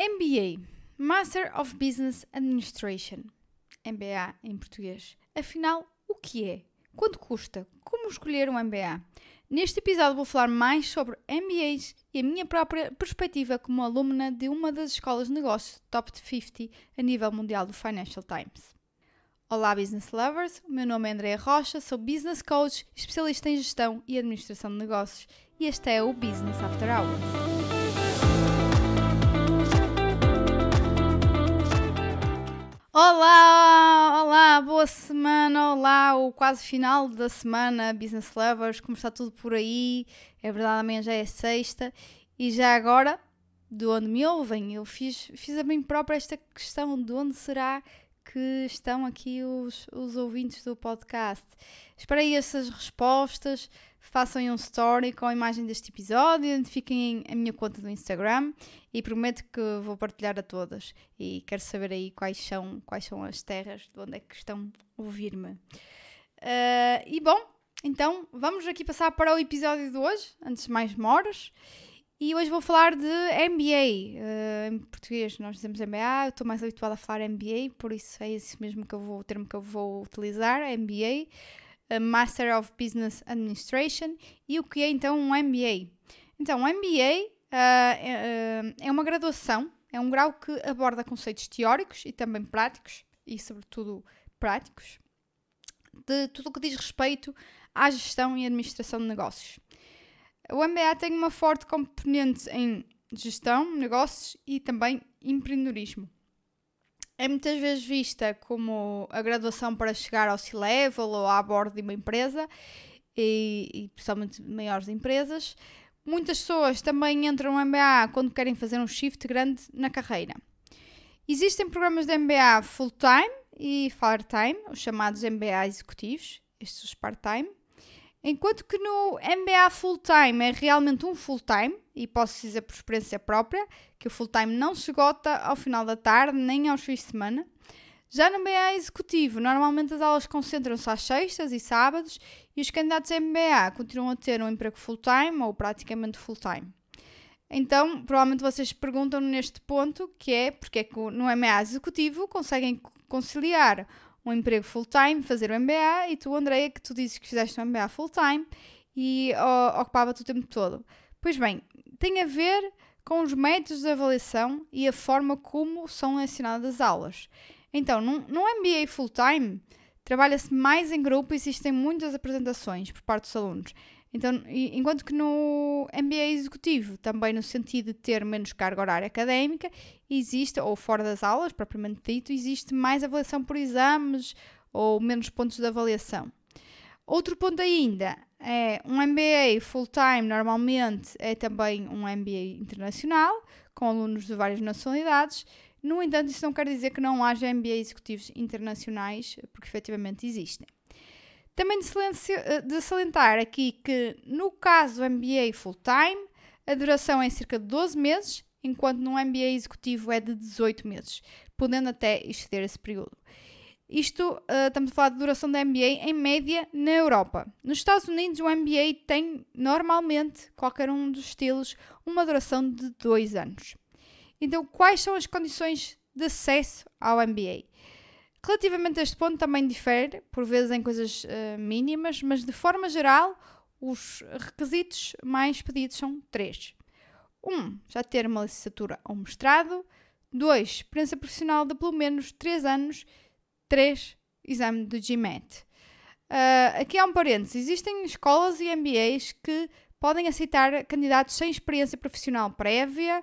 MBA Master of Business Administration. MBA em português. Afinal, o que é? Quanto custa? Como escolher um MBA? Neste episódio vou falar mais sobre MBAs e a minha própria perspectiva como alumna de uma das escolas de negócios top 50 a nível mundial do Financial Times. Olá, business lovers! O meu nome é Andrea Rocha, sou business coach, especialista em gestão e administração de negócios e este é o Business After Hours. Olá, olá, boa semana, olá, o quase final da semana, Business Lovers, como está tudo por aí? É verdade, amanhã já é sexta e já agora, de onde me ouvem, eu fiz, fiz a mim própria esta questão: de onde será que estão aqui os, os ouvintes do podcast? Esperei essas respostas façam um story com a imagem deste episódio, identifiquem a minha conta do Instagram e prometo que vou partilhar a todas. E quero saber aí quais são, quais são as terras de onde é que estão a ouvir-me. Uh, e bom, então vamos aqui passar para o episódio de hoje, antes de mais moras. E hoje vou falar de MBA. Uh, ah, em português nós dizemos MBA, eu estou mais habituada a falar MBA, por isso é esse mesmo que eu vou, o termo que eu vou utilizar, MBA. Master of Business Administration e o que é então um MBA. Então, um MBA uh, ah, é, uh, é uma graduação, é um grau que aborda conceitos teóricos e também práticos, e sobretudo práticos, de tudo o que diz respeito à gestão e administração de negócios. O MBA tem uma forte componente em gestão, negócios e também empreendedorismo é muitas vezes vista como a graduação para chegar ao C-level ou à bordo de uma empresa, e, e principalmente maiores empresas. Muitas pessoas também entram no MBA quando querem fazer um shift grande na carreira. Existem programas de MBA full-time e part-time, os chamados MBA executivos, estes part-time. Enquanto que no MBA full-time é realmente um full-time, e posso dizer por experiência própria, que o full-time não se esgota ao final da tarde nem aos fins de semana. Já no MBA executivo, normalmente as aulas concentram-se às sextas e sábados e os candidatos a MBA continuam a ter um emprego full-time ou praticamente full-time. Então, provavelmente vocês perguntam neste ponto, que é porque é que no MBA executivo conseguem conciliar um emprego full-time, fazer o MBA, e tu, Andreia, que tu dizes que fizeste um MBA full-time e ocupava-te o tempo todo. Pois bem, tem a ver com os métodos de avaliação e a forma como são ensinadas as aulas. Então, num, num MBA full-time, trabalha-se mais em grupo e existem muitas apresentações por parte dos alunos. Então, enquanto que no MBA executivo, também no sentido de ter menos carga horária académica, existe, ou fora das aulas, propriamente dito, existe mais avaliação por exames ou menos pontos de avaliação. Outro ponto ainda é um MBA full-time, normalmente é também um MBA internacional, com alunos de várias nacionalidades. No entanto, isso não quer dizer que não haja MBA executivos internacionais, porque efetivamente existem. Também de, de salientar aqui que no caso do MBA full-time, a duração é cerca de 12 meses, enquanto no MBA executivo é de 18 meses, podendo até exceder esse período. Isto, uh, estamos a falar de duração da MBA em média na Europa. Nos Estados Unidos, o MBA tem normalmente, qualquer um dos estilos, uma duração de 2 anos. Então, quais são as condições de acesso ao MBA? Relativamente a este ponto também difere, por vezes em coisas uh, mínimas, mas de forma geral, os requisitos mais pedidos são três. Um, já ter uma licenciatura ou mestrado. Dois, experiência profissional de pelo menos 3 anos. Três, exame do GMAT. Uh, aqui há um parênteses. Existem escolas e MBAs que podem aceitar candidatos sem experiência profissional prévia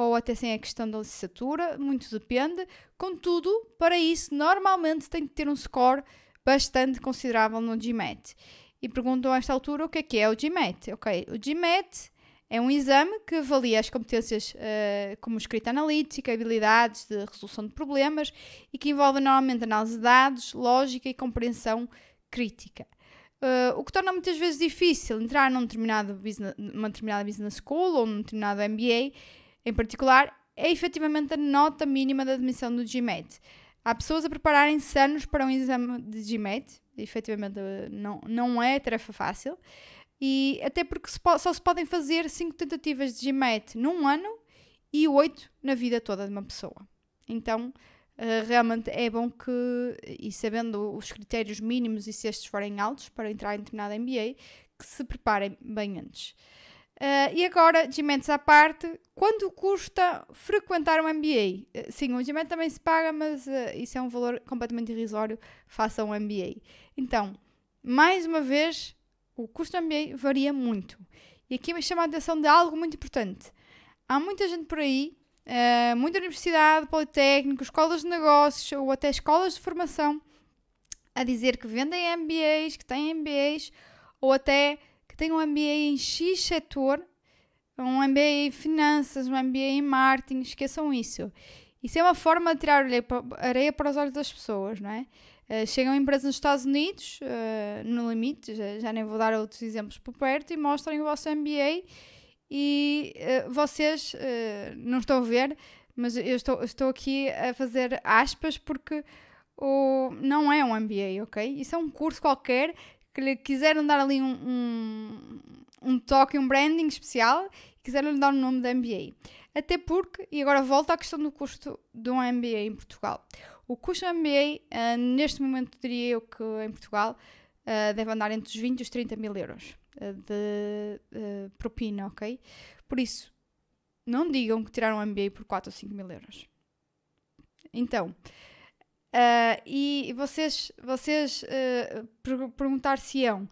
ou até sem a questão da licenciatura, muito depende. Contudo, para isso, normalmente tem que ter um score bastante considerável no GMAT. E perguntam a esta altura o que é que é o GMAT. Ok, o GMAT é um exame que avalia as competências uh, como escrita analítica, habilidades de resolução de problemas e que envolve normalmente análise de dados, lógica e compreensão crítica. Uh, o que torna muitas vezes difícil entrar num determinado business, numa determinada business school ou num determinado MBA em particular, é efetivamente a nota mínima da admissão do GMAT. Há pessoas a prepararem-se anos para um exame de GMAT, efetivamente não, não é tarefa fácil, e até porque só se podem fazer 5 tentativas de GMAT num ano e 8 na vida toda de uma pessoa. Então, uh, realmente é bom que, e sabendo os critérios mínimos e se estes forem altos para entrar em determinado MBA, que se preparem bem antes. Uh, e agora, GMATs à parte, quanto custa frequentar um MBA? Uh, sim, o GMAT também se paga, mas uh, isso é um valor completamente irrisório face a um MBA. Então, mais uma vez, o custo do MBA varia muito. E aqui me chama a atenção de algo muito importante. Há muita gente por aí, muita universidade, politécnico, escolas de negócios ou até escolas de formação, a dizer que vendem MBAs, que têm MBAs, ou até tem um MBA em X setor, um MBA em finanças, um MBA em marketing, esqueçam isso. Isso é uma forma de tirar areia para os olhos das pessoas, não é? Uh, chegam empresas nos Estados Unidos, uh, no limite, já, já, nem vou dar outros exemplos por perto, e mostrem o vosso MBA e uh, vocês não estão a ver, mas eu estou, estou aqui a fazer aspas porque o, não é um MBA, ok? Isso é um curso qualquer que lhe quiseram dar ali um, um, um toque, um branding especial e quiseram lhe dar o nome da MBA. Até porque, e agora volto à questão do custo de um MBA em Portugal. O custo do MBA, uh, ah, neste momento, diria eu que em Portugal uh, deve andar entre os 20 e os 30 mil euros uh, de propina, ok? Por isso, não digam que tiraram um MBA por 4 ou 5 mil euros. Então, Uh, e vocês, vocês uh, per perguntar-se-ão,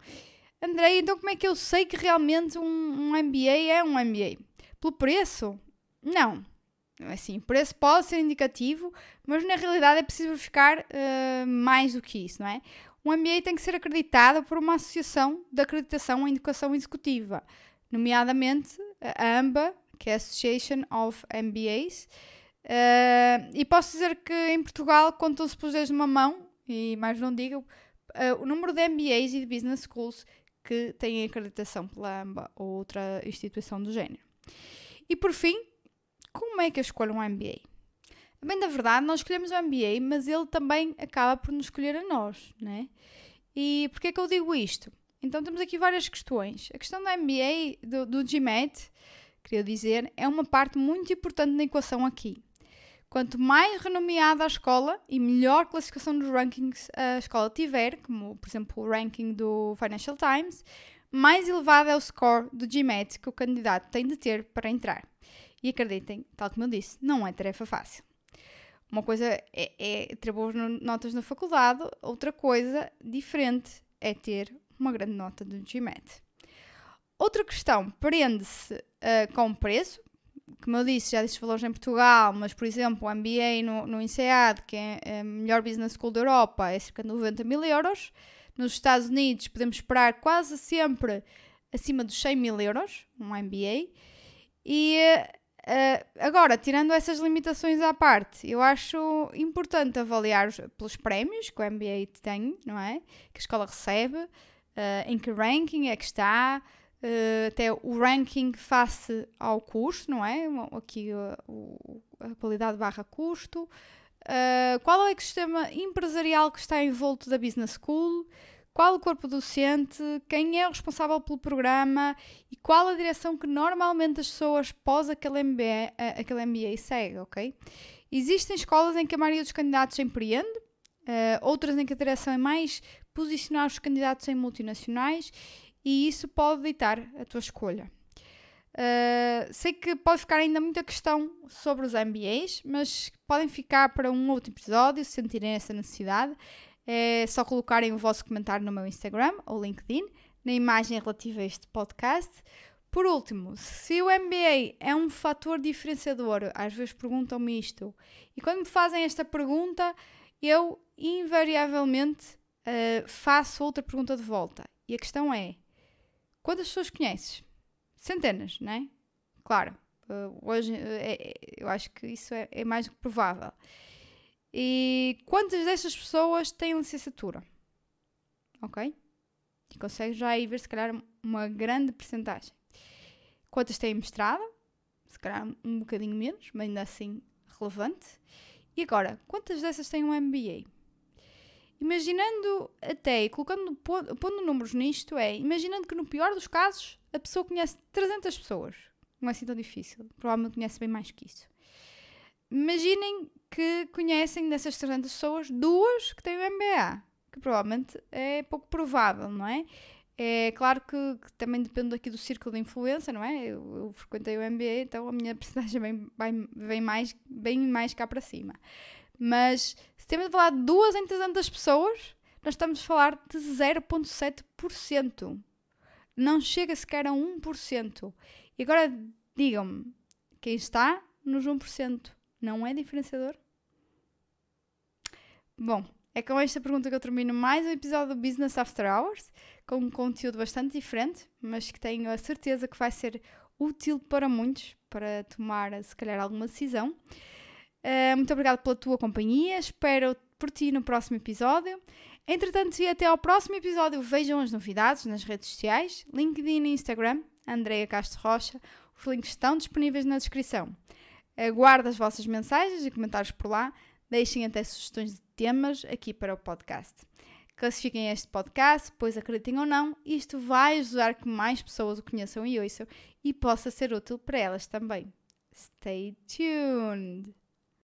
Andrei, então como é que eu sei que realmente um, um MBA é um MBA? Pelo preço? Não. Assim, o preço pode ser indicativo, mas na realidade é preciso verificar uh, mais do que isso, não é? Um MBA tem que ser acreditado por uma associação de acreditação em educação executiva, nomeadamente a AMBA, que é a Association of MBAs, Uh, e posso dizer que em Portugal contam-se pelos dedos de uma mão, e mais não digo, uh, o número de MBAs e de business schools que têm acreditação pela AMBA ou outra instituição do género. E por fim, como é que eu escolho um MBA? Bem, na verdade, nós escolhemos o MBA, mas ele também acaba por nos escolher a nós, né? E porquê é que eu digo isto? Então temos aqui várias questões. A questão do MBA, do, do GMAT, queria dizer, é uma parte muito importante na equação aqui. Quanto mais renomeada a escola e melhor classificação dos rankings a escola tiver, como por exemplo o ranking do Financial Times, mais elevado é o score do GMAT que o candidato tem de ter para entrar. E acreditem, tal como eu disse, não é tarefa fácil. Uma coisa é, é ter boas notas na faculdade, outra coisa diferente é ter uma grande nota do GMAT. Outra questão prende-se uh, com o preço, como eu disse, já disse valores em Portugal, mas por exemplo, o MBA no, no INSEAD, que é a melhor business school da Europa, é cerca de 90 mil euros. Nos Estados Unidos podemos esperar quase sempre acima dos 100 mil euros, um MBA. E uh, agora, tirando essas limitações à parte, eu acho importante avaliar pelos prémios que o MBA tem, não é? Que a escola recebe, uh, em que ranking é que está, uh, até o ranking face ao custo, não é? Aqui uh, a qualidade barra custo. Uh, qual é o ecossistema empresarial que está envolto da Business School? Qual o corpo docente? Quem é o responsável pelo programa? E qual a direção que normalmente as pessoas pós aquele MBA, aquele MBA segue, ok? Existem escolas em que a maioria dos candidatos empreende, outras em que a direção é mais posicionar os candidatos em multinacionais e isso pode ditar a tua escolha. Uh, sei que pode ficar ainda muita questão sobre os MBAs, mas podem ficar para um outro episódio se sentirem essa necessidade. É só colocarem o vosso comentário no meu Instagram ou LinkedIn, na imagem relativa a este podcast. Por último, se o MBA é um fator diferenciador, às vezes perguntam-me isto, e quando me fazem esta pergunta, eu invariavelmente uh, faço outra pergunta de volta. E a questão é: Quantas pessoas conheces? Centenas, não é? Claro, uh, hoje uh, é, eu acho que isso é, é, mais do que provável. E quantas destas pessoas têm licenciatura? Ok? E consegues já aí ver, se calhar, uma grande percentagem. Quantas têm mestrado? Se calhar um bocadinho menos, mas ainda assim relevante. E agora, quantas dessas têm um MBA? Imaginando até, e colocando, pondo números nisto, é imaginando que no pior dos casos a pessoa conhece 300 pessoas. não é assim tão difícil. Provavelmente conhece bem mais que isso. Imaginem que conhecem dessas 300 pessoas duas que têm o MBA, que provavelmente é pouco provável, não é? É claro que, que, também depende aqui do círculo de influência, não é? Eu, eu frequentei o MBA, então a minha percentagem vem, vem, vem, mais, bem mais cá para cima. Mas se temos de falar de duas em 300 pessoas, nós estamos a falar de 0,7%. Não chega sequer a 1%. E agora digam-me, quem está nos 1% não é diferenciador? Bom, é com esta pergunta que eu termino mais um episódio do Business After Hours, com um conteúdo bastante diferente, mas que tenho a certeza que vai ser útil para muitos, para tomar, se calhar, alguma decisão. Uh, muito obrigada pela tua companhia, espero por ti no próximo episódio. Entretanto, e até ao próximo episódio, vejam as novidades nas redes sociais, LinkedIn e Instagram, Andreia Castro Rocha. Os links estão disponíveis na descrição. Aguardo as vossas mensagens e comentários por lá. Deixem até sugestões de temas aqui para o podcast. Classifiquem este podcast, pois acreditem ou não, isto vai ajudar que mais pessoas o conheçam e ouçam e possa ser útil para elas também. Stay tuned!